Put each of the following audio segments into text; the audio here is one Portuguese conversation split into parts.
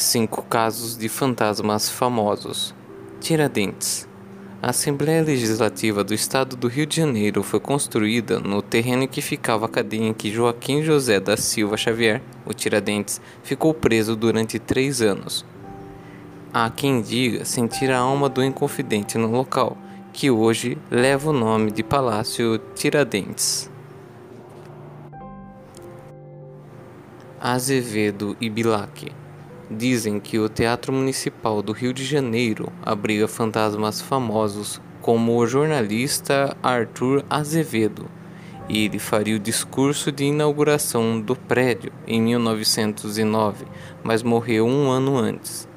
Cinco casos de fantasmas famosos. Tiradentes. A Assembleia Legislativa do Estado do Rio de Janeiro foi construída no terreno em que ficava a cadeia em que Joaquim José da Silva Xavier, o Tiradentes, ficou preso durante três anos. Há quem diga sentir a alma do Inconfidente no local, que hoje leva o nome de Palácio Tiradentes. Azevedo e Bilac Dizem que o Teatro Municipal do Rio de Janeiro abriga fantasmas famosos como o jornalista Arthur Azevedo, e ele faria o discurso de inauguração do prédio em 1909, mas morreu um ano antes.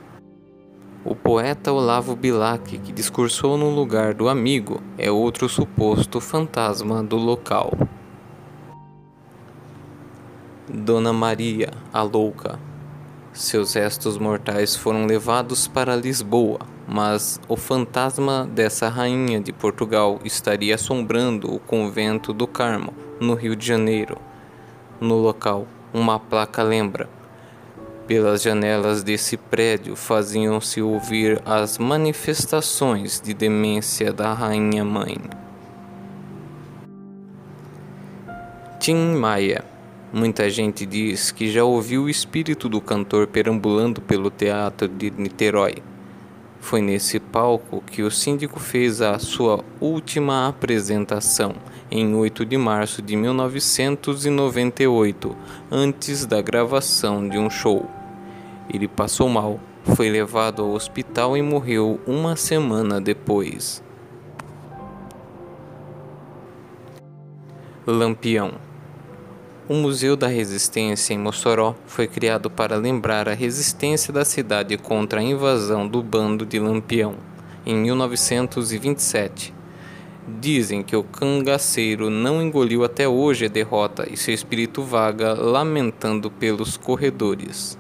O poeta Olavo Bilac, que discursou no lugar do amigo, é outro suposto fantasma do local. Dona Maria, a louca. Seus restos mortais foram levados para Lisboa, mas o fantasma dessa rainha de Portugal estaria assombrando o convento do Carmo, no Rio de Janeiro. No local, uma placa lembra. Pelas janelas desse prédio faziam-se ouvir as manifestações de demência da rainha mãe. Tim Maia Muita gente diz que já ouviu o espírito do cantor perambulando pelo teatro de Niterói. Foi nesse palco que o síndico fez a sua última apresentação, em 8 de março de 1998, antes da gravação de um show. Ele passou mal, foi levado ao hospital e morreu uma semana depois. Lampião o Museu da Resistência em Mossoró foi criado para lembrar a resistência da cidade contra a invasão do bando de Lampião, em 1927. Dizem que o cangaceiro não engoliu até hoje a derrota e seu espírito vaga lamentando pelos corredores.